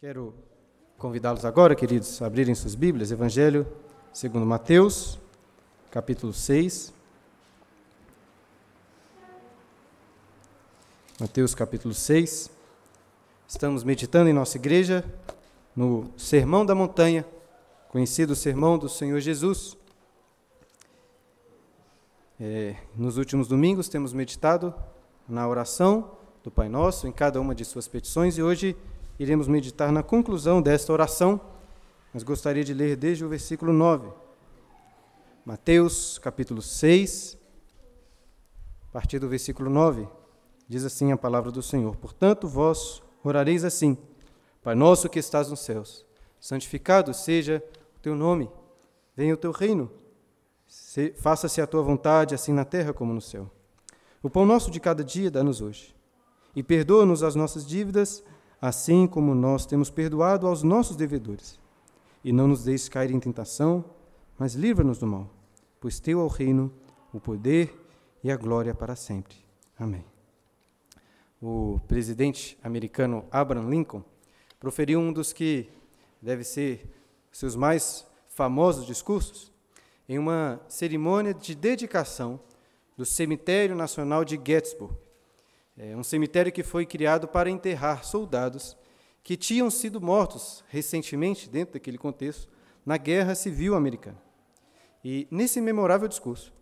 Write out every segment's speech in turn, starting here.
Quero convidá-los agora, queridos, a abrirem suas Bíblias, Evangelho segundo Mateus, capítulo 6. Mateus capítulo 6. Estamos meditando em nossa igreja no Sermão da Montanha, conhecido Sermão do Senhor Jesus. É, nos últimos domingos temos meditado na oração do Pai Nosso, em cada uma de suas petições, e hoje iremos meditar na conclusão desta oração, mas gostaria de ler desde o versículo 9. Mateus, capítulo 6, a partir do versículo 9, diz assim a palavra do Senhor: Portanto, vós orareis assim: Pai nosso que estás nos céus, santificado seja o teu nome, venha o teu reino, faça-se a tua vontade, assim na terra como no céu. O pão nosso de cada dia dá-nos hoje, e perdoa-nos as nossas dívidas, assim como nós temos perdoado aos nossos devedores. E não nos deixes cair em tentação, mas livra-nos do mal, pois teu é o reino, o poder e a glória para sempre. Amém. O presidente americano Abraham Lincoln proferiu um dos que deve ser seus mais famosos discursos em uma cerimônia de dedicação do Cemitério Nacional de Gettysburg, é um cemitério que foi criado para enterrar soldados que tinham sido mortos recentemente, dentro daquele contexto, na Guerra Civil Americana. E nesse memorável discurso,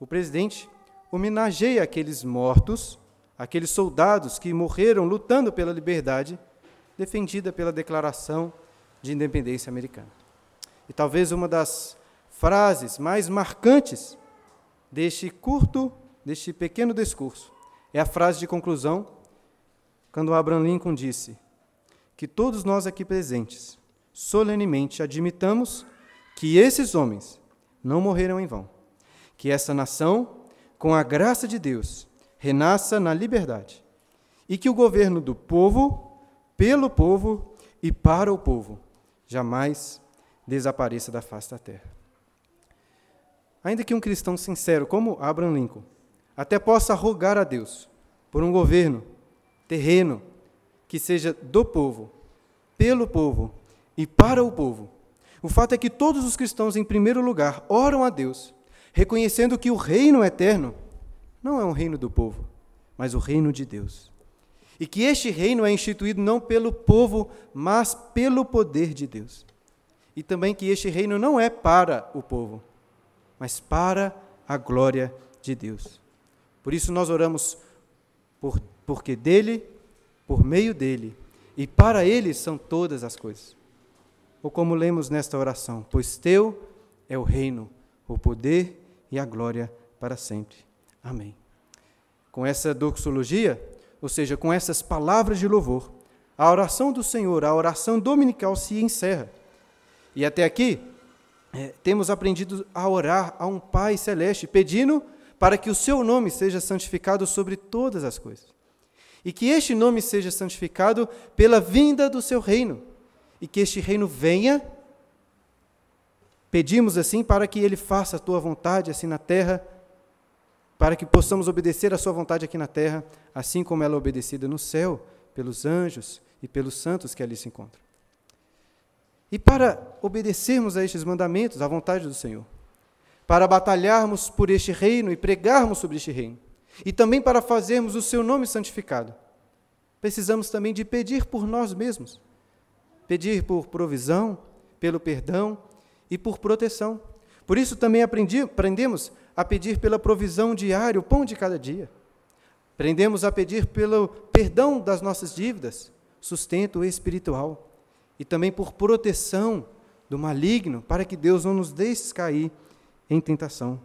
o presidente homenageia aqueles mortos, aqueles soldados que morreram lutando pela liberdade defendida pela Declaração de Independência Americana. E talvez uma das frases mais marcantes deste curto, deste pequeno discurso, é a frase de conclusão, quando Abraham Lincoln disse que todos nós aqui presentes solenemente admitamos que esses homens não morreram em vão, que essa nação, com a graça de Deus, renasça na liberdade e que o governo do povo, pelo povo e para o povo jamais desapareça da face da terra. Ainda que um cristão sincero como Abraham Lincoln até possa rogar a Deus por um governo terreno que seja do povo, pelo povo e para o povo. O fato é que todos os cristãos, em primeiro lugar, oram a Deus, reconhecendo que o reino eterno não é um reino do povo, mas o reino de Deus. E que este reino é instituído não pelo povo, mas pelo poder de Deus. E também que este reino não é para o povo, mas para a glória de Deus. Por isso nós oramos, por, porque dele, por meio dele e para ele são todas as coisas. Ou como lemos nesta oração: Pois teu é o reino, o poder e a glória para sempre. Amém. Com essa doxologia, ou seja, com essas palavras de louvor, a oração do Senhor, a oração dominical se encerra. E até aqui, é, temos aprendido a orar a um Pai celeste, pedindo para que o seu nome seja santificado sobre todas as coisas. E que este nome seja santificado pela vinda do seu reino. E que este reino venha. Pedimos assim para que ele faça a tua vontade assim na terra, para que possamos obedecer a sua vontade aqui na terra, assim como ela é obedecida no céu, pelos anjos e pelos santos que ali se encontram. E para obedecermos a estes mandamentos, à vontade do Senhor, para batalharmos por este reino e pregarmos sobre este reino, e também para fazermos o seu nome santificado. Precisamos também de pedir por nós mesmos, pedir por provisão, pelo perdão e por proteção. Por isso também aprendi, aprendemos a pedir pela provisão diária, o pão de cada dia. Aprendemos a pedir pelo perdão das nossas dívidas, sustento espiritual, e também por proteção do maligno, para que Deus não nos deixe cair em tentação.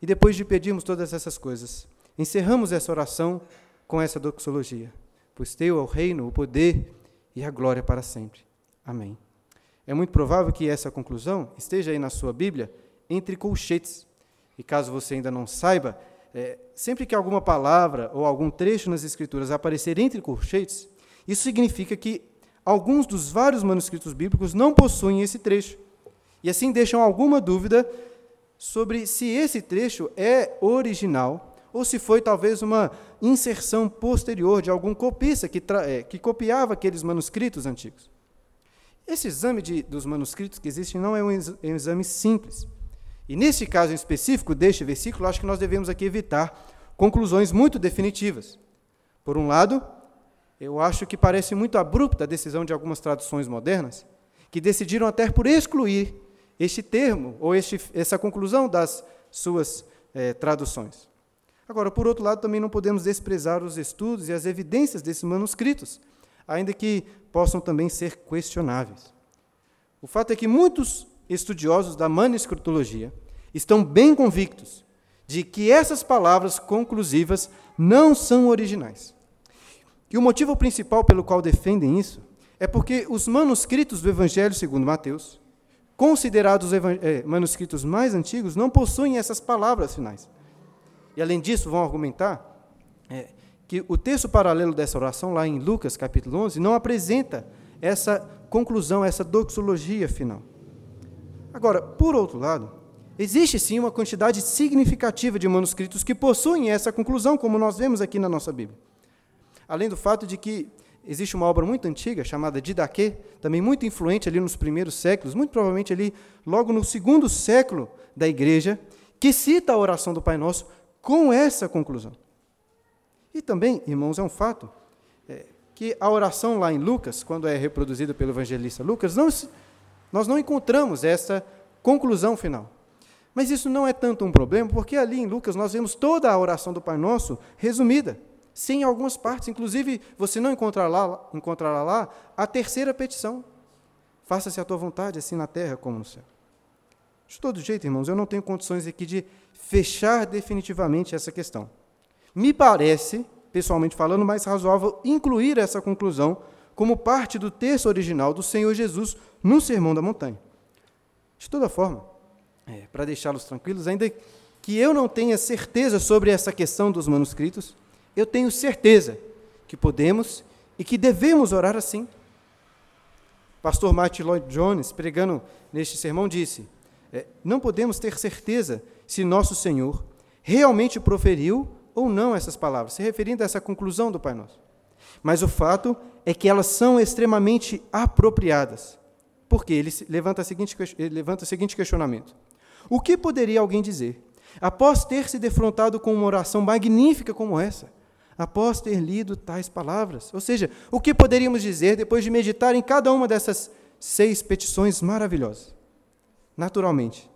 E depois de pedirmos todas essas coisas, encerramos essa oração com essa doxologia. Pois teu é o reino, o poder e a glória para sempre. Amém. É muito provável que essa conclusão esteja aí na sua Bíblia entre colchetes. E caso você ainda não saiba, é, sempre que alguma palavra ou algum trecho nas Escrituras aparecer entre colchetes, isso significa que alguns dos vários manuscritos bíblicos não possuem esse trecho e assim deixam alguma dúvida sobre se esse trecho é original ou se foi talvez uma inserção posterior de algum copista que, é, que copiava aqueles manuscritos antigos. Esse exame de, dos manuscritos que existem não é um, é um exame simples. E nesse caso em específico deste versículo, acho que nós devemos aqui evitar conclusões muito definitivas. Por um lado, eu acho que parece muito abrupta a decisão de algumas traduções modernas, que decidiram até por excluir este termo, ou este, essa conclusão das suas é, traduções. Agora, por outro lado, também não podemos desprezar os estudos e as evidências desses manuscritos, ainda que possam também ser questionáveis. O fato é que muitos estudiosos da manuscritologia estão bem convictos de que essas palavras conclusivas não são originais. E o motivo principal pelo qual defendem isso é porque os manuscritos do Evangelho segundo Mateus, considerados os é, manuscritos mais antigos, não possuem essas palavras finais. E além disso, vão argumentar é, que o texto paralelo dessa oração, lá em Lucas capítulo 11, não apresenta essa conclusão, essa doxologia final. Agora, por outro lado, existe sim uma quantidade significativa de manuscritos que possuem essa conclusão, como nós vemos aqui na nossa Bíblia. Além do fato de que existe uma obra muito antiga, chamada Didaquê, também muito influente ali nos primeiros séculos, muito provavelmente ali logo no segundo século da igreja, que cita a oração do Pai Nosso com essa conclusão. E também, irmãos, é um fato é, que a oração lá em Lucas, quando é reproduzida pelo evangelista Lucas, não, nós não encontramos essa conclusão final. Mas isso não é tanto um problema, porque ali em Lucas nós vemos toda a oração do Pai Nosso resumida, sem algumas partes. Inclusive, você não encontrará lá, encontrará lá a terceira petição: Faça-se a tua vontade, assim na terra como no céu. De todo jeito, irmãos, eu não tenho condições aqui de fechar definitivamente essa questão. Me parece, pessoalmente falando, mais razoável incluir essa conclusão como parte do texto original do Senhor Jesus no Sermão da Montanha. De toda forma, é, para deixá-los tranquilos, ainda que eu não tenha certeza sobre essa questão dos manuscritos, eu tenho certeza que podemos e que devemos orar assim. Pastor Martin Lloyd Jones, pregando neste sermão, disse: é, Não podemos ter certeza se nosso Senhor realmente proferiu ou não essas palavras, se referindo a essa conclusão do Pai Nosso. Mas o fato é que elas são extremamente apropriadas. Porque ele levanta, seguinte, ele levanta o seguinte questionamento: O que poderia alguém dizer após ter se defrontado com uma oração magnífica como essa? Após ter lido tais palavras? Ou seja, o que poderíamos dizer depois de meditar em cada uma dessas seis petições maravilhosas? Naturalmente,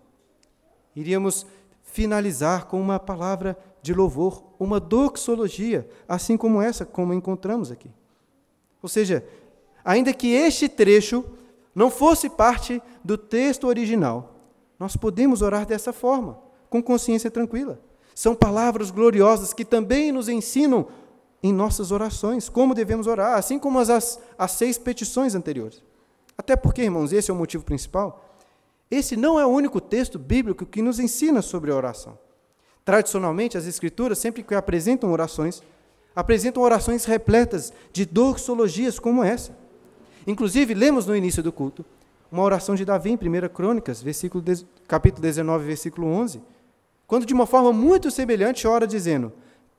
iríamos finalizar com uma palavra de louvor, uma doxologia, assim como essa, como encontramos aqui. Ou seja, ainda que este trecho não fosse parte do texto original, nós podemos orar dessa forma, com consciência tranquila. São palavras gloriosas que também nos ensinam em nossas orações como devemos orar, assim como as, as, as seis petições anteriores. Até porque, irmãos, esse é o motivo principal. Esse não é o único texto bíblico que nos ensina sobre a oração. Tradicionalmente, as Escrituras, sempre que apresentam orações, apresentam orações repletas de doxologias como essa. Inclusive, lemos no início do culto uma oração de Davi em 1 Crônicas, capítulo 19, versículo 11, quando de uma forma muito semelhante ora dizendo: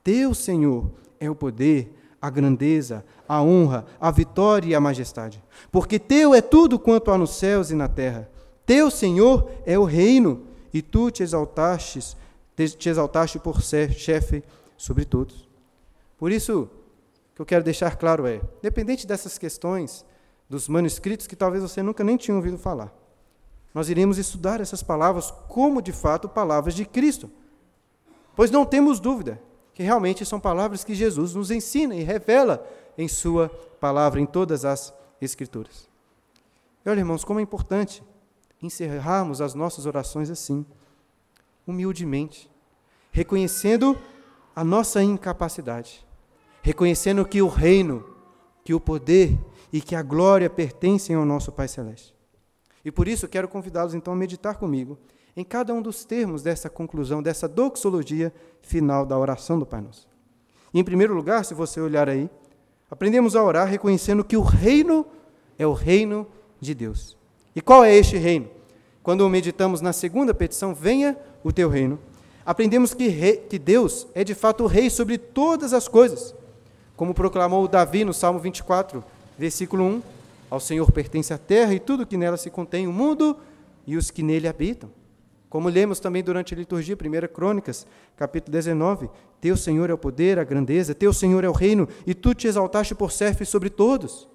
Teu Senhor é o poder, a grandeza, a honra, a vitória e a majestade, porque teu é tudo quanto há nos céus e na terra. Teu Senhor é o reino, e tu te exaltastes te exaltaste por ser chefe sobre todos. Por isso, o que eu quero deixar claro é, dependente dessas questões, dos manuscritos que talvez você nunca nem tinha ouvido falar, nós iremos estudar essas palavras como, de fato, palavras de Cristo. Pois não temos dúvida que realmente são palavras que Jesus nos ensina e revela em Sua palavra, em todas as Escrituras. E olha, irmãos, como é importante encerrarmos as nossas orações assim humildemente, reconhecendo a nossa incapacidade, reconhecendo que o reino, que o poder e que a glória pertencem ao nosso Pai Celeste. E por isso quero convidá-los então a meditar comigo em cada um dos termos dessa conclusão, dessa doxologia final da oração do Pai Nosso. E, em primeiro lugar, se você olhar aí, aprendemos a orar reconhecendo que o reino é o reino de Deus. E qual é este reino? Quando meditamos na segunda petição, venha o teu reino. aprendemos que, rei, que Deus é de fato o rei sobre todas as coisas, como proclamou Davi no Salmo 24, versículo 1. Ao Senhor pertence a terra e tudo que nela se contém, o mundo e os que nele habitam. Como lemos também durante a liturgia, 1 Crônicas, capítulo 19: Teu Senhor é o poder, a grandeza, teu Senhor é o reino, e tu te exaltaste por servo sobre todos.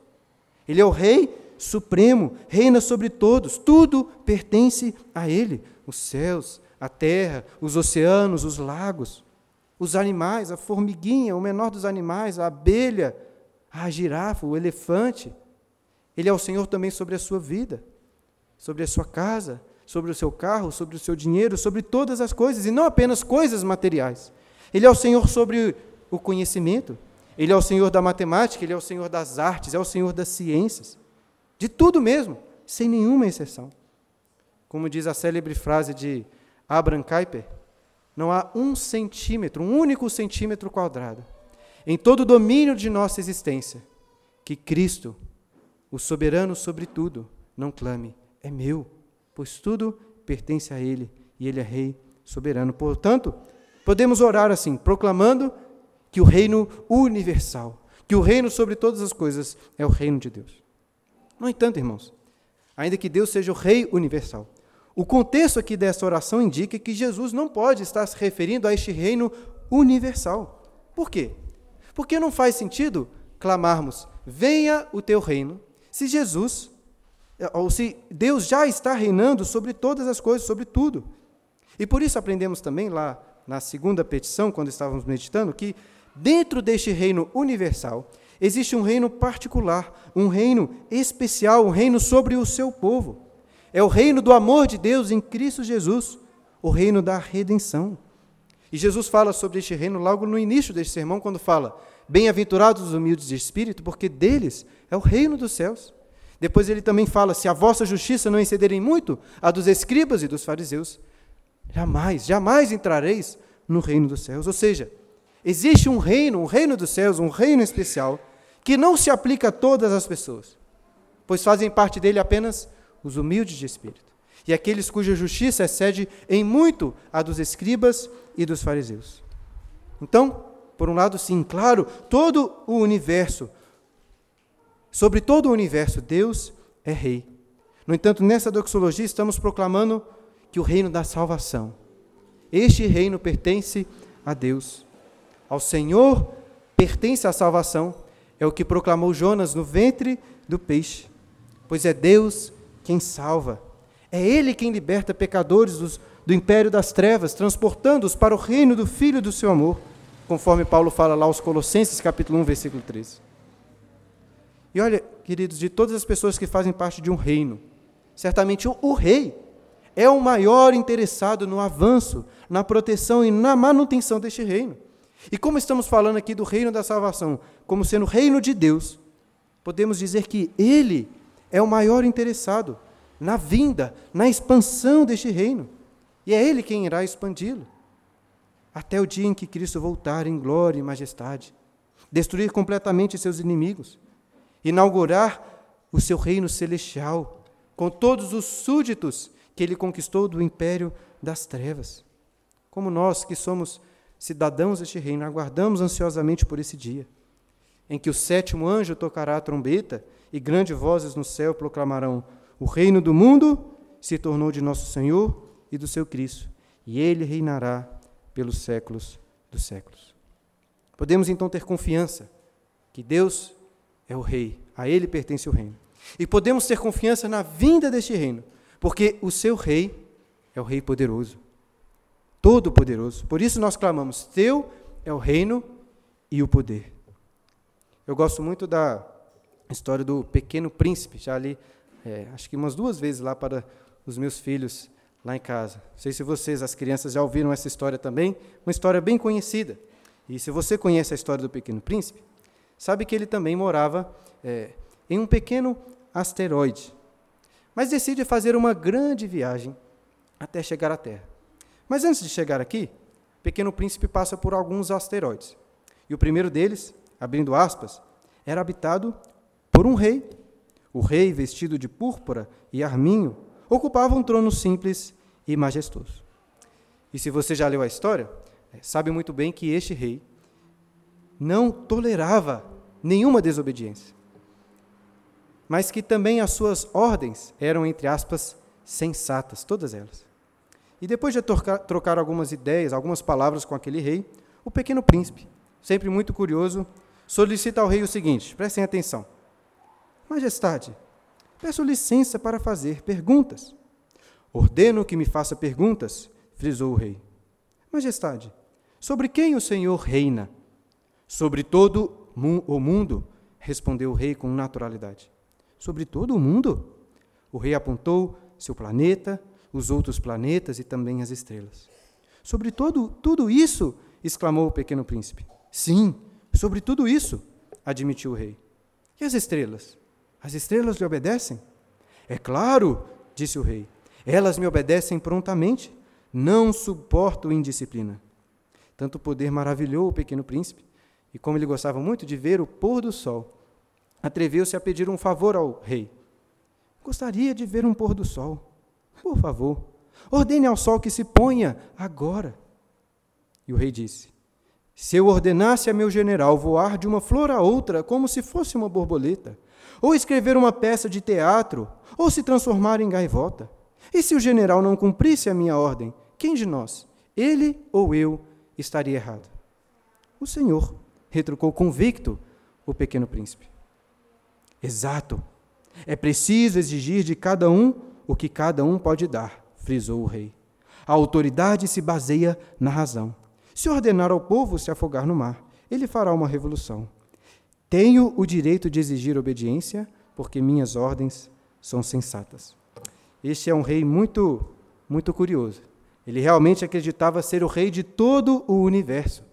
Ele é o Rei supremo, reina sobre todos, tudo pertence a Ele: os céus, a terra, os oceanos, os lagos, os animais, a formiguinha, o menor dos animais, a abelha, a girafa, o elefante. Ele é o Senhor também sobre a sua vida, sobre a sua casa, sobre o seu carro, sobre o seu dinheiro, sobre todas as coisas, e não apenas coisas materiais. Ele é o Senhor sobre o conhecimento, ele é o Senhor da matemática, ele é o Senhor das artes, é o Senhor das ciências, de tudo mesmo, sem nenhuma exceção. Como diz a célebre frase de Abraham Kuyper, não há um centímetro, um único centímetro quadrado, em todo o domínio de nossa existência, que Cristo, o soberano sobre tudo, não clame, é meu pois tudo pertence a Ele e Ele é Rei soberano. Portanto, podemos orar assim, proclamando que o reino universal, que o reino sobre todas as coisas é o reino de Deus. No entanto, irmãos, ainda que Deus seja o Rei universal, o contexto aqui dessa oração indica que Jesus não pode estar se referindo a este reino universal. Por quê? Porque não faz sentido clamarmos: venha o teu reino, se Jesus é, ou se Deus já está reinando sobre todas as coisas, sobre tudo. E por isso aprendemos também lá na segunda petição, quando estávamos meditando, que dentro deste reino universal existe um reino particular, um reino especial, um reino sobre o seu povo. É o reino do amor de Deus em Cristo Jesus, o reino da redenção. E Jesus fala sobre este reino logo no início deste sermão, quando fala: Bem-aventurados os humildes de espírito, porque deles é o reino dos céus. Depois ele também fala: se a vossa justiça não excederem muito a dos escribas e dos fariseus, jamais, jamais entrareis no reino dos céus. Ou seja, existe um reino, um reino dos céus, um reino especial, que não se aplica a todas as pessoas, pois fazem parte dele apenas os humildes de espírito e aqueles cuja justiça excede em muito a dos escribas e dos fariseus. Então, por um lado, sim, claro, todo o universo Sobre todo o universo, Deus é rei. No entanto, nessa doxologia estamos proclamando que o reino da salvação, este reino pertence a Deus. Ao Senhor pertence a salvação, é o que proclamou Jonas no ventre do peixe. Pois é Deus quem salva. É Ele quem liberta pecadores dos, do império das trevas, transportando-os para o reino do Filho do seu amor, conforme Paulo fala lá aos Colossenses, capítulo 1, versículo 13. E olha, queridos, de todas as pessoas que fazem parte de um reino, certamente o, o rei é o maior interessado no avanço, na proteção e na manutenção deste reino. E como estamos falando aqui do reino da salvação, como sendo o reino de Deus, podemos dizer que ele é o maior interessado na vinda, na expansão deste reino. E é ele quem irá expandi-lo. Até o dia em que Cristo voltar em glória e majestade, destruir completamente seus inimigos inaugurar o seu reino celestial, com todos os súditos que ele conquistou do império das trevas. Como nós, que somos cidadãos deste reino, aguardamos ansiosamente por esse dia, em que o sétimo anjo tocará a trombeta e grandes vozes no céu proclamarão: O reino do mundo se tornou de nosso Senhor e do seu Cristo, e ele reinará pelos séculos dos séculos. Podemos então ter confiança que Deus é o rei, a ele pertence o reino. E podemos ter confiança na vinda deste reino, porque o seu rei é o rei poderoso, todo poderoso. Por isso nós clamamos: Teu é o reino e o poder. Eu gosto muito da história do pequeno príncipe, já li, é, acho que umas duas vezes lá para os meus filhos lá em casa. Não sei se vocês, as crianças, já ouviram essa história também, uma história bem conhecida. E se você conhece a história do pequeno príncipe, sabe que ele também morava é, em um pequeno asteroide, mas decide fazer uma grande viagem até chegar à Terra. Mas antes de chegar aqui, o pequeno príncipe passa por alguns asteroides. E o primeiro deles, abrindo aspas, era habitado por um rei. O rei, vestido de púrpura e arminho, ocupava um trono simples e majestoso. E se você já leu a história, é, sabe muito bem que este rei não tolerava nenhuma desobediência, mas que também as suas ordens eram, entre aspas, sensatas, todas elas. E depois de trocar, trocar algumas ideias, algumas palavras com aquele rei, o pequeno príncipe, sempre muito curioso, solicita ao rei o seguinte: prestem atenção. Majestade, peço licença para fazer perguntas. Ordeno que me faça perguntas, frisou o rei. Majestade, sobre quem o senhor reina? Sobre todo o mundo, respondeu o rei com naturalidade. Sobre todo o mundo? O rei apontou seu planeta, os outros planetas e também as estrelas. Sobre todo, tudo isso, exclamou o pequeno príncipe. Sim, sobre tudo isso, admitiu o rei. E as estrelas? As estrelas lhe obedecem? É claro, disse o rei. Elas me obedecem prontamente. Não suporto indisciplina. Tanto poder maravilhou o pequeno príncipe, e como ele gostava muito de ver o pôr do sol, atreveu-se a pedir um favor ao rei. Gostaria de ver um pôr do sol. Por favor, ordene ao sol que se ponha agora. E o rei disse: Se eu ordenasse a meu general voar de uma flor a outra como se fosse uma borboleta, ou escrever uma peça de teatro, ou se transformar em gaivota, e se o general não cumprisse a minha ordem, quem de nós, ele ou eu, estaria errado? O Senhor, retrucou convicto o pequeno príncipe. Exato. É preciso exigir de cada um o que cada um pode dar, frisou o rei. A autoridade se baseia na razão. Se ordenar ao povo se afogar no mar, ele fará uma revolução. Tenho o direito de exigir obediência, porque minhas ordens são sensatas. Este é um rei muito, muito curioso. Ele realmente acreditava ser o rei de todo o universo,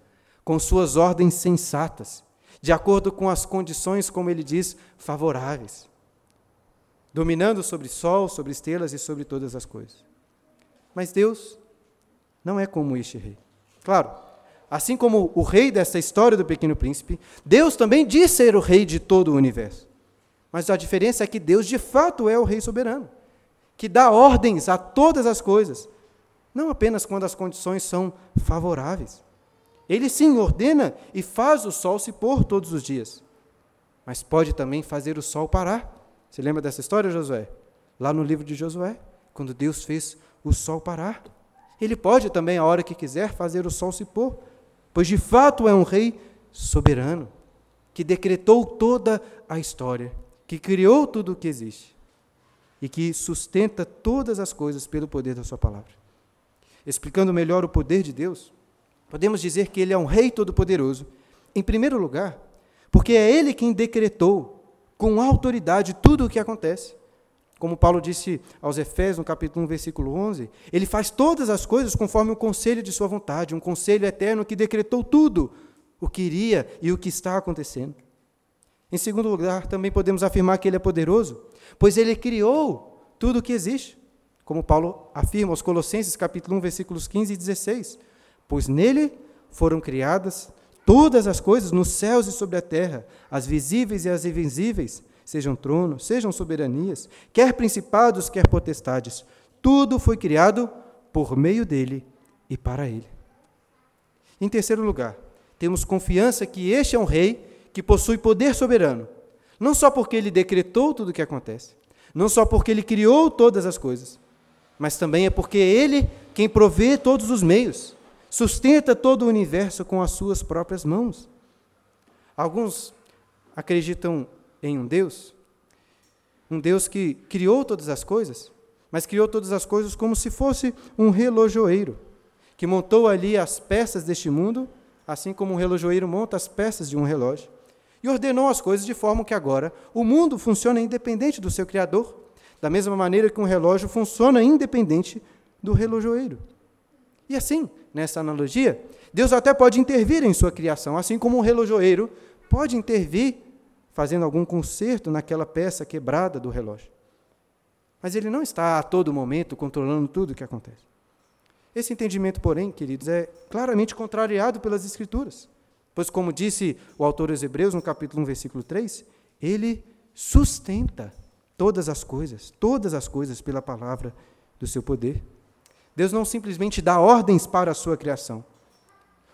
com suas ordens sensatas, de acordo com as condições, como ele diz, favoráveis dominando sobre sol, sobre estrelas e sobre todas as coisas. Mas Deus não é como este rei. Claro, assim como o rei dessa história do pequeno príncipe, Deus também diz ser o rei de todo o universo. Mas a diferença é que Deus de fato é o rei soberano, que dá ordens a todas as coisas, não apenas quando as condições são favoráveis. Ele sim ordena e faz o sol se pôr todos os dias, mas pode também fazer o sol parar você lembra dessa história, Josué? Lá no livro de Josué, quando Deus fez o sol parar. Ele pode também, a hora que quiser, fazer o sol se pôr, pois de fato é um rei soberano, que decretou toda a história, que criou tudo o que existe e que sustenta todas as coisas pelo poder da Sua palavra. Explicando melhor o poder de Deus, podemos dizer que Ele é um Rei todo-poderoso, em primeiro lugar, porque é Ele quem decretou com autoridade tudo o que acontece. Como Paulo disse aos Efésios, no capítulo 1, versículo 11, ele faz todas as coisas conforme o conselho de sua vontade, um conselho eterno que decretou tudo o que iria e o que está acontecendo. Em segundo lugar, também podemos afirmar que ele é poderoso, pois ele criou tudo o que existe, como Paulo afirma aos Colossenses, capítulo 1, versículos 15 e 16, pois nele foram criadas Todas as coisas nos céus e sobre a terra, as visíveis e as invisíveis, sejam tronos, sejam soberanias, quer principados, quer potestades, tudo foi criado por meio dele e para ele. Em terceiro lugar, temos confiança que este é um rei que possui poder soberano, não só porque ele decretou tudo o que acontece, não só porque ele criou todas as coisas, mas também é porque é ele quem provê todos os meios sustenta todo o universo com as suas próprias mãos. Alguns acreditam em um Deus, um Deus que criou todas as coisas, mas criou todas as coisas como se fosse um relojoeiro, que montou ali as peças deste mundo, assim como um relojoeiro monta as peças de um relógio, e ordenou as coisas de forma que agora o mundo funciona independente do seu Criador, da mesma maneira que um relógio funciona independente do relojoeiro. E assim, nessa analogia, Deus até pode intervir em sua criação, assim como um relojoeiro pode intervir fazendo algum conserto naquela peça quebrada do relógio. Mas ele não está a todo momento controlando tudo o que acontece. Esse entendimento, porém, queridos, é claramente contrariado pelas Escrituras. Pois, como disse o autor aos Hebreus, no capítulo 1, versículo 3, ele sustenta todas as coisas, todas as coisas pela palavra do seu poder. Deus não simplesmente dá ordens para a sua criação.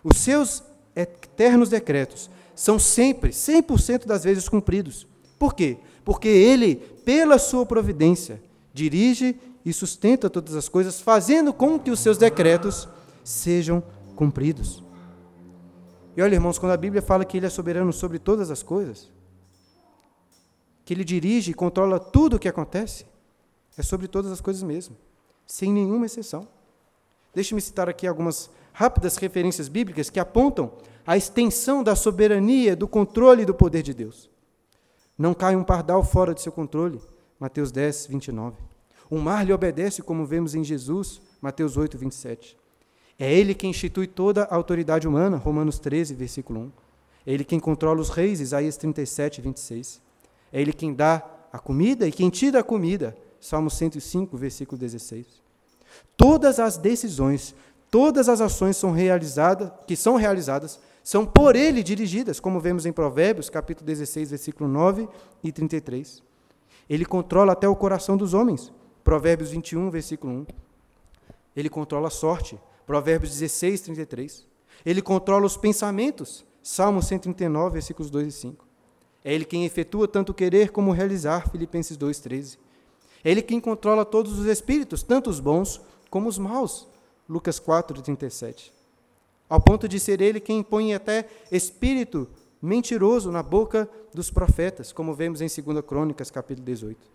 Os seus eternos decretos são sempre, 100% das vezes cumpridos. Por quê? Porque Ele, pela sua providência, dirige e sustenta todas as coisas, fazendo com que os seus decretos sejam cumpridos. E olha, irmãos, quando a Bíblia fala que Ele é soberano sobre todas as coisas, que Ele dirige e controla tudo o que acontece, é sobre todas as coisas mesmo, sem nenhuma exceção. Deixe-me citar aqui algumas rápidas referências bíblicas que apontam a extensão da soberania, do controle e do poder de Deus. Não cai um pardal fora de seu controle, Mateus 10, 29. O mar lhe obedece, como vemos em Jesus, Mateus 8, 27. É ele quem institui toda a autoridade humana, Romanos 13, versículo 1. É ele quem controla os reis, Isaías 37, 26. É ele quem dá a comida e quem tira a comida, Salmo 105, versículo 16. Todas as decisões, todas as ações são realizadas, que são realizadas, são por ele dirigidas, como vemos em Provérbios, capítulo 16, versículo 9 e 33. Ele controla até o coração dos homens, Provérbios 21, versículo 1. Ele controla a sorte. Provérbios 16, 33. Ele controla os pensamentos. Salmo 139, versículos 2 e 5. É ele quem efetua tanto querer como realizar. Filipenses 2, 13. É ele quem controla todos os espíritos, tanto os bons como os maus. Lucas 4, 37. Ao ponto de ser ele quem põe até espírito mentiroso na boca dos profetas, como vemos em 2 Crônicas, capítulo 18.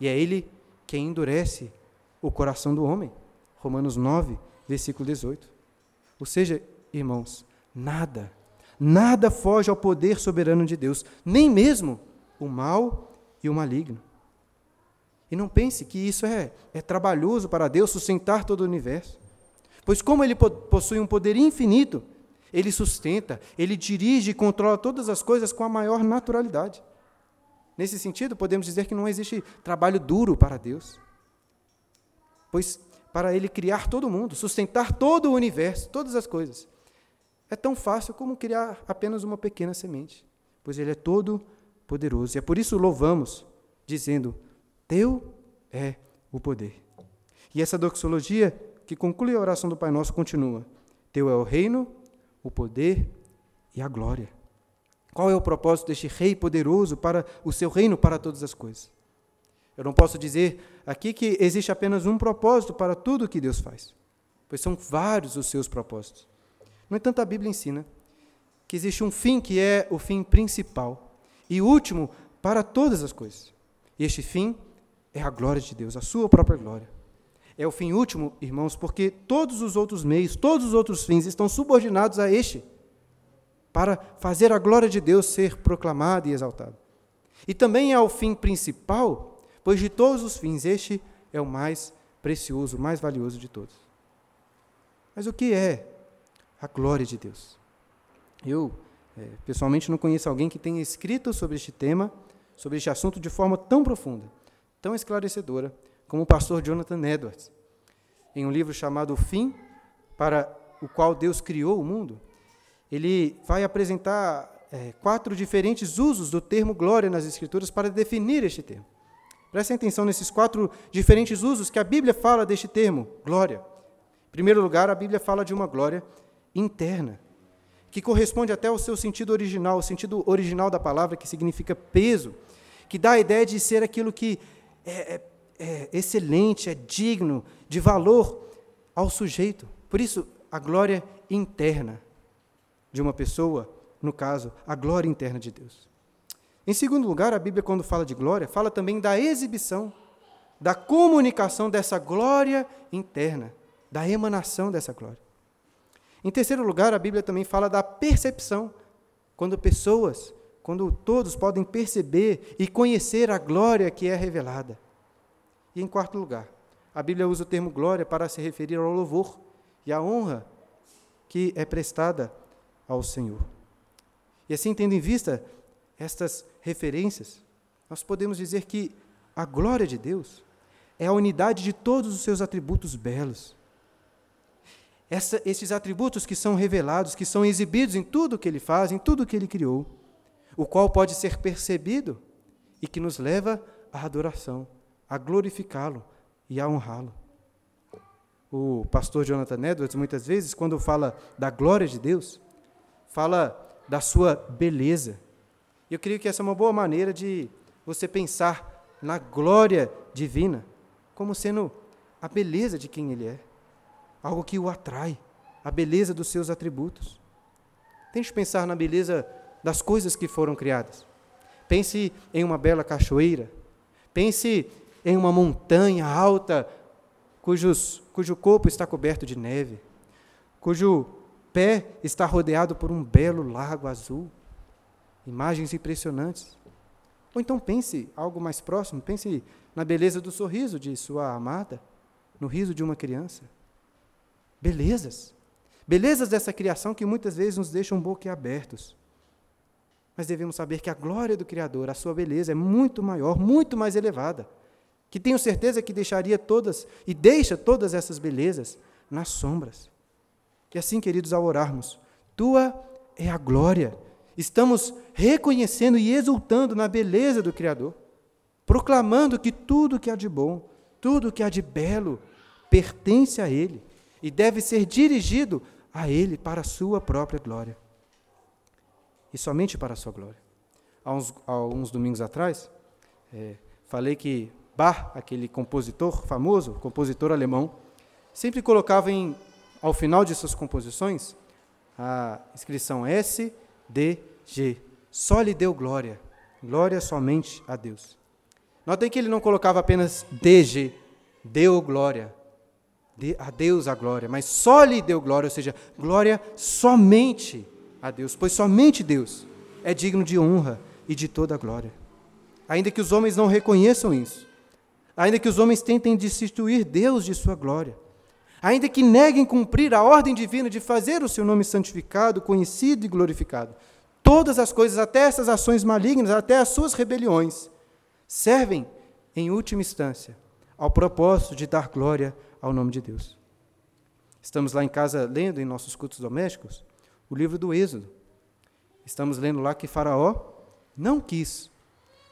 E é ele quem endurece o coração do homem. Romanos 9, versículo 18. Ou seja, irmãos, nada, nada foge ao poder soberano de Deus, nem mesmo o mal e o maligno. E não pense que isso é, é trabalhoso para Deus sustentar todo o universo. Pois, como ele possui um poder infinito, ele sustenta, ele dirige e controla todas as coisas com a maior naturalidade. Nesse sentido, podemos dizer que não existe trabalho duro para Deus. Pois para ele criar todo mundo, sustentar todo o universo, todas as coisas, é tão fácil como criar apenas uma pequena semente, pois ele é todo poderoso. E é por isso louvamos, dizendo: Teu é o poder. E essa doxologia que conclui a oração do Pai Nosso continua: Teu é o reino, o poder e a glória. Qual é o propósito deste rei poderoso para o seu reino para todas as coisas? Eu não posso dizer aqui que existe apenas um propósito para tudo o que Deus faz, pois são vários os seus propósitos. No entanto, a Bíblia ensina que existe um fim que é o fim principal e último para todas as coisas. E este fim é a glória de Deus, a sua própria glória. É o fim último, irmãos, porque todos os outros meios, todos os outros fins estão subordinados a este para fazer a glória de Deus ser proclamada e exaltada. E também é o fim principal, pois de todos os fins este é o mais precioso, o mais valioso de todos. Mas o que é a glória de Deus? Eu, é, pessoalmente, não conheço alguém que tenha escrito sobre este tema, sobre este assunto, de forma tão profunda, tão esclarecedora, como o pastor Jonathan Edwards. Em um livro chamado O Fim, para o qual Deus criou o mundo, ele vai apresentar é, quatro diferentes usos do termo glória nas Escrituras para definir este termo. Prestem atenção nesses quatro diferentes usos que a Bíblia fala deste termo, glória. Em primeiro lugar, a Bíblia fala de uma glória interna, que corresponde até ao seu sentido original, o sentido original da palavra, que significa peso, que dá a ideia de ser aquilo que é, é, é excelente, é digno, de valor ao sujeito. Por isso, a glória interna de uma pessoa, no caso, a glória interna de Deus. Em segundo lugar, a Bíblia, quando fala de glória, fala também da exibição, da comunicação dessa glória interna, da emanação dessa glória. Em terceiro lugar, a Bíblia também fala da percepção, quando pessoas, quando todos podem perceber e conhecer a glória que é revelada. E em quarto lugar, a Bíblia usa o termo glória para se referir ao louvor e à honra que é prestada ao Senhor. E assim, tendo em vista estas referências, nós podemos dizer que a glória de Deus é a unidade de todos os seus atributos belos. Essa, esses atributos que são revelados, que são exibidos em tudo que ele faz, em tudo que ele criou, o qual pode ser percebido e que nos leva à adoração, a glorificá-lo e a honrá-lo. o pastor Jonathan Edwards, muitas vezes, quando fala da glória de Deus, fala da sua beleza. Eu creio que essa é uma boa maneira de você pensar na glória divina como sendo a beleza de quem Ele é, algo que o atrai, a beleza dos seus atributos. Tente pensar na beleza das coisas que foram criadas. Pense em uma bela cachoeira. Pense em uma montanha alta cujos, cujo corpo está coberto de neve, cujo pé está rodeado por um belo lago azul. Imagens impressionantes. Ou então pense algo mais próximo, pense na beleza do sorriso de sua amada, no riso de uma criança. Belezas. Belezas dessa criação que muitas vezes nos deixam boquiabertos. Mas devemos saber que a glória do Criador, a sua beleza é muito maior, muito mais elevada. Que tenho certeza que deixaria todas e deixa todas essas belezas nas sombras. E assim, queridos, ao orarmos, tua é a glória. Estamos reconhecendo e exultando na beleza do Criador proclamando que tudo que há de bom, tudo que há de belo, pertence a Ele e deve ser dirigido a Ele para a sua própria glória. E somente para a sua glória. Há uns, há uns domingos atrás, é, falei que Bach, aquele compositor famoso, compositor alemão, sempre colocava em, ao final de suas composições a inscrição S, D, G. Só lhe deu glória. Glória somente a Deus. Notem que ele não colocava apenas DG, deu glória. De, a Deus a glória, mas só lhe deu glória, ou seja, glória somente a Deus, pois somente Deus é digno de honra e de toda glória. Ainda que os homens não reconheçam isso, ainda que os homens tentem destituir Deus de sua glória, ainda que neguem cumprir a ordem divina de fazer o seu nome santificado, conhecido e glorificado, todas as coisas, até essas ações malignas, até as suas rebeliões, servem, em última instância, ao propósito de dar glória ao nome de Deus. Estamos lá em casa lendo, em nossos cultos domésticos, o livro do Êxodo. Estamos lendo lá que Faraó não quis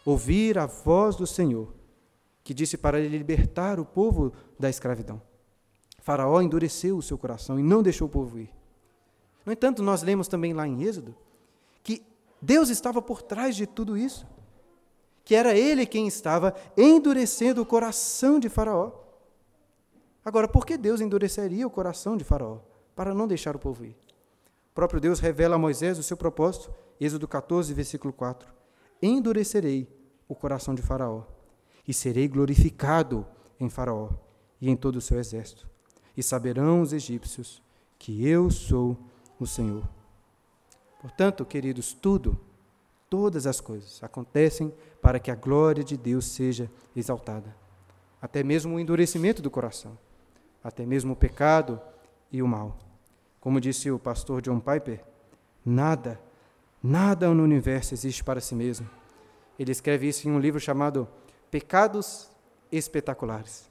ouvir a voz do Senhor, que disse para libertar o povo da escravidão. Faraó endureceu o seu coração e não deixou o povo ir. No entanto, nós lemos também lá em Êxodo que Deus estava por trás de tudo isso que era ele quem estava endurecendo o coração de Faraó. Agora, por que Deus endureceria o coração de Faraó? Para não deixar o povo ir. O próprio Deus revela a Moisés o seu propósito, Êxodo 14, versículo 4. Endurecerei o coração de Faraó, e serei glorificado em Faraó e em todo o seu exército. E saberão os egípcios que eu sou o Senhor. Portanto, queridos, tudo Todas as coisas acontecem para que a glória de Deus seja exaltada. Até mesmo o endurecimento do coração, até mesmo o pecado e o mal. Como disse o pastor John Piper, nada, nada no universo existe para si mesmo. Ele escreve isso em um livro chamado Pecados Espetaculares.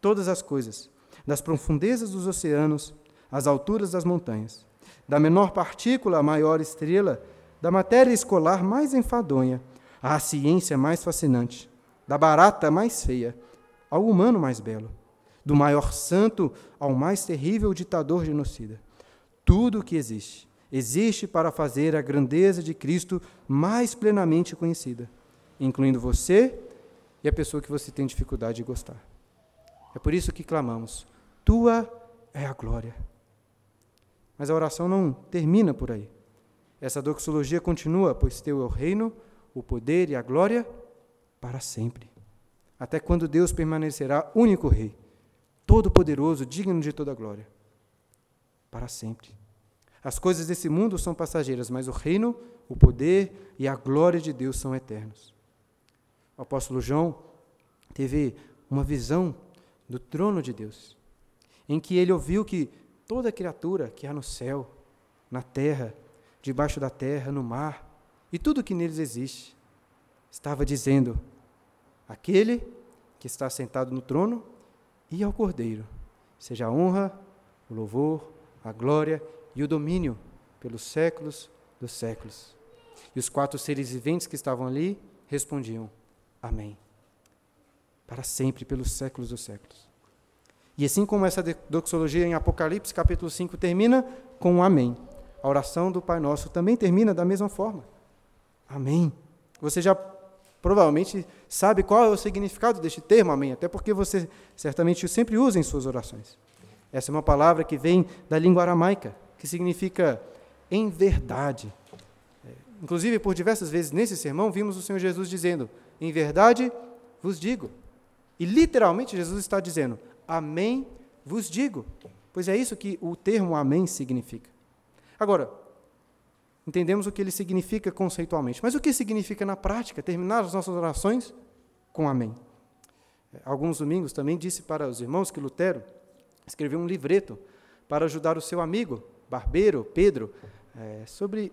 Todas as coisas, das profundezas dos oceanos às alturas das montanhas, da menor partícula à maior estrela, da matéria escolar mais enfadonha à ciência mais fascinante, da barata mais feia ao humano mais belo, do maior santo ao mais terrível ditador genocida. Tudo o que existe, existe para fazer a grandeza de Cristo mais plenamente conhecida, incluindo você e a pessoa que você tem dificuldade de gostar. É por isso que clamamos: Tua é a glória. Mas a oração não termina por aí. Essa doxologia continua, pois teu é o reino, o poder e a glória para sempre. Até quando Deus permanecerá único rei, todo-poderoso, digno de toda glória. Para sempre. As coisas desse mundo são passageiras, mas o reino, o poder e a glória de Deus são eternos. O apóstolo João teve uma visão do trono de Deus, em que ele ouviu que toda criatura que há no céu, na terra, debaixo da terra, no mar e tudo que neles existe. Estava dizendo: aquele que está sentado no trono e ao Cordeiro, seja a honra, o louvor, a glória e o domínio pelos séculos dos séculos. E os quatro seres viventes que estavam ali respondiam: Amém. Para sempre, pelos séculos dos séculos. E assim como essa doxologia em Apocalipse, capítulo 5, termina com um amém. A oração do Pai Nosso também termina da mesma forma. Amém. Você já provavelmente sabe qual é o significado deste termo, amém, até porque você certamente o sempre usa em suas orações. Essa é uma palavra que vem da língua aramaica, que significa em verdade. É, inclusive, por diversas vezes nesse sermão, vimos o Senhor Jesus dizendo: Em verdade vos digo. E literalmente Jesus está dizendo: Amém vos digo. Pois é isso que o termo amém significa. Agora, entendemos o que ele significa conceitualmente, mas o que significa na prática terminar as nossas orações com amém? Alguns domingos também disse para os irmãos que Lutero escreveu um livreto para ajudar o seu amigo, barbeiro, Pedro, é, sobre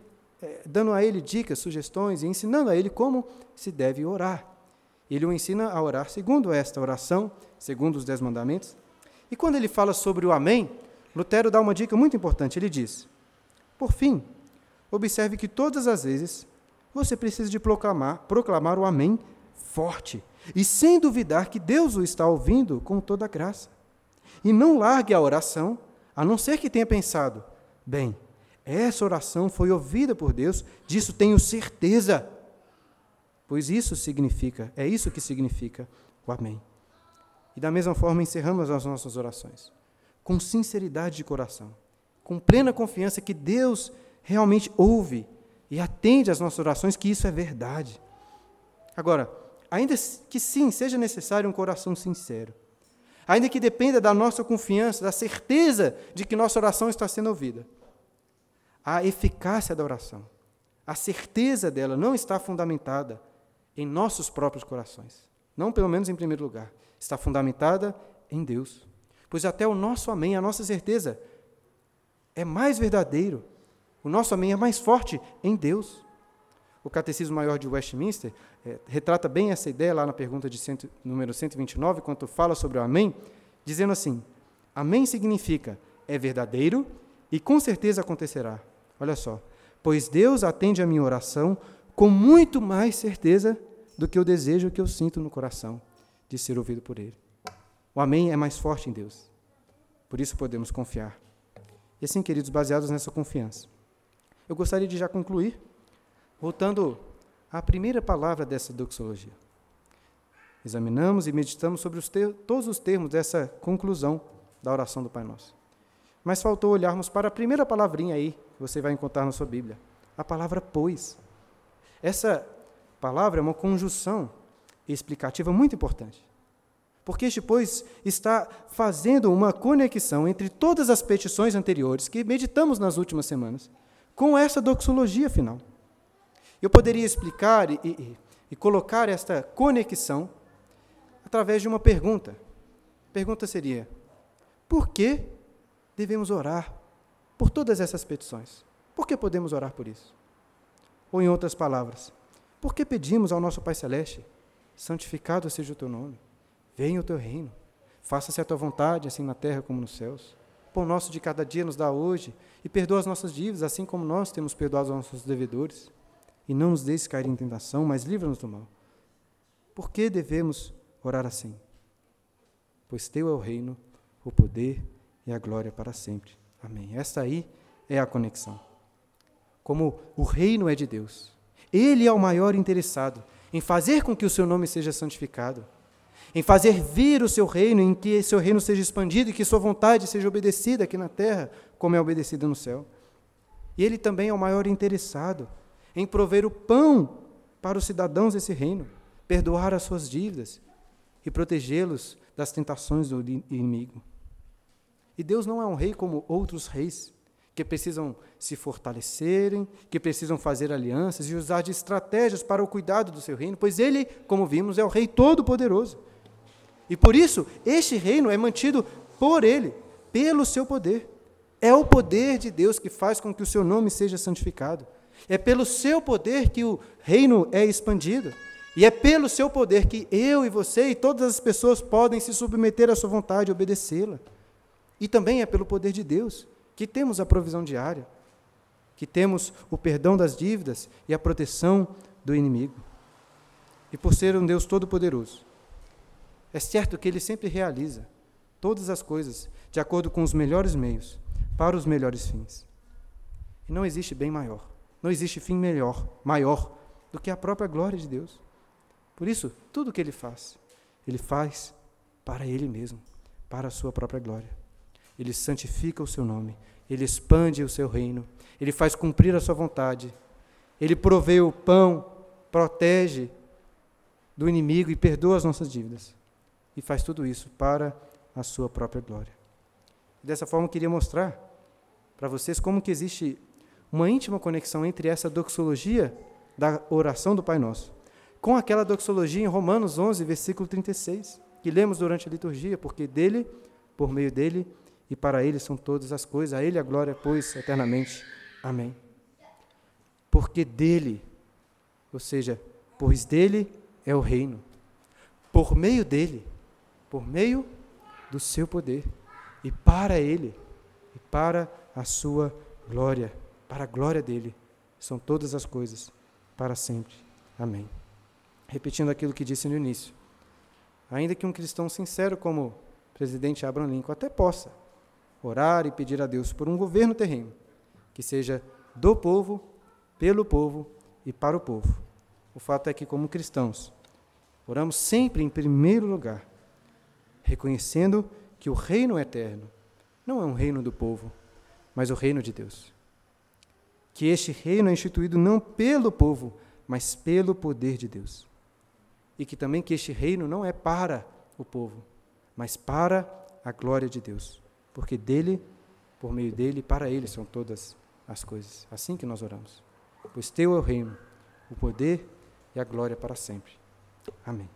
dando a ele dicas, sugestões e ensinando a ele como se deve orar. Ele o ensina a orar segundo esta oração, segundo os dez mandamentos. E quando ele fala sobre o Amém, Lutero dá uma dica muito importante. Ele diz: Por fim, observe que todas as vezes você precisa de proclamar, proclamar o Amém forte e sem duvidar que Deus o está ouvindo com toda a graça. E não largue a oração, a não ser que tenha pensado: bem, essa oração foi ouvida por Deus, disso tenho certeza. Pois isso significa, é isso que significa o Amém. E da mesma forma encerramos as nossas orações, com sinceridade de coração, com plena confiança que Deus realmente ouve e atende às nossas orações, que isso é verdade. Agora, ainda que sim, seja necessário um coração sincero, ainda que dependa da nossa confiança, da certeza de que nossa oração está sendo ouvida. A eficácia da oração, a certeza dela não está fundamentada em nossos próprios corações. Não, pelo menos em primeiro lugar. Está fundamentada em Deus. Pois até o nosso amém, a nossa certeza, é mais verdadeiro. O nosso amém é mais forte em Deus. O Catecismo Maior de Westminster é, retrata bem essa ideia lá na pergunta de cento, número 129, quando fala sobre o Amém, dizendo assim: Amém significa é verdadeiro e com certeza acontecerá. Olha só. Pois Deus atende a minha oração com muito mais certeza do que o desejo que eu sinto no coração de ser ouvido por Ele. O Amém é mais forte em Deus. Por isso podemos confiar. E assim, queridos, baseados nessa confiança, eu gostaria de já concluir Voltando à primeira palavra dessa doxologia. Examinamos e meditamos sobre os todos os termos dessa conclusão da oração do Pai Nosso. Mas faltou olharmos para a primeira palavrinha aí, que você vai encontrar na sua Bíblia, a palavra pois. Essa palavra é uma conjunção explicativa muito importante. Porque este, pois, está fazendo uma conexão entre todas as petições anteriores que meditamos nas últimas semanas, com essa doxologia final. Eu poderia explicar e, e, e colocar esta conexão através de uma pergunta. A pergunta seria: por que devemos orar por todas essas petições? Por que podemos orar por isso? Ou, em outras palavras, por que pedimos ao nosso Pai Celeste: santificado seja o teu nome, venha o teu reino, faça-se a tua vontade, assim na terra como nos céus. Pão nosso de cada dia nos dá hoje e perdoa as nossas dívidas, assim como nós temos perdoado aos nossos devedores e não nos deixes cair em tentação, mas livra-nos do mal. Por que devemos orar assim? Pois teu é o reino, o poder e a glória para sempre. Amém. Esta aí é a conexão. Como o reino é de Deus, Ele é o maior interessado em fazer com que o seu nome seja santificado, em fazer vir o seu reino, em que seu reino seja expandido e que sua vontade seja obedecida aqui na terra, como é obedecida no céu. E Ele também é o maior interessado em prover o pão para os cidadãos desse reino, perdoar as suas dívidas e protegê-los das tentações do inimigo. E Deus não é um rei como outros reis, que precisam se fortalecerem, que precisam fazer alianças e usar de estratégias para o cuidado do seu reino, pois ele, como vimos, é o rei todo-poderoso. E por isso, este reino é mantido por ele, pelo seu poder. É o poder de Deus que faz com que o seu nome seja santificado. É pelo seu poder que o reino é expandido. E é pelo seu poder que eu e você e todas as pessoas podem se submeter à sua vontade e obedecê-la. E também é pelo poder de Deus que temos a provisão diária, que temos o perdão das dívidas e a proteção do inimigo. E por ser um Deus todo-poderoso, é certo que ele sempre realiza todas as coisas de acordo com os melhores meios, para os melhores fins. E não existe bem maior, não existe fim melhor, maior do que a própria glória de Deus. Por isso, tudo que ele faz, ele faz para ele mesmo, para a sua própria glória. Ele santifica o seu nome, ele expande o seu reino, ele faz cumprir a sua vontade, ele provê o pão, protege do inimigo e perdoa as nossas dívidas. E faz tudo isso para a sua própria glória. Dessa forma, eu queria mostrar para vocês como que existe uma íntima conexão entre essa doxologia da oração do Pai Nosso com aquela doxologia em Romanos 11, versículo 36, que lemos durante a liturgia, porque dele, por meio dele e para ele são todas as coisas, a ele a glória, pois, eternamente. Amém. Porque dele, ou seja, pois dele é o reino, por meio dele, por meio do seu poder, e para ele, e para a sua glória, para a glória dele, são todas as coisas, para sempre. Amém repetindo aquilo que disse no início. Ainda que um cristão sincero como o presidente Abraham Lincoln até possa orar e pedir a Deus por um governo terreno que seja do povo, pelo povo e para o povo. O fato é que, como cristãos, oramos sempre em primeiro lugar, reconhecendo que o reino eterno não é um reino do povo, mas o reino de Deus. Que este reino é instituído não pelo povo, mas pelo poder de Deus e que também que este reino não é para o povo, mas para a glória de Deus, porque dele, por meio dele, para ele são todas as coisas. Assim que nós oramos. Pois teu é o reino, o poder e a glória para sempre. Amém.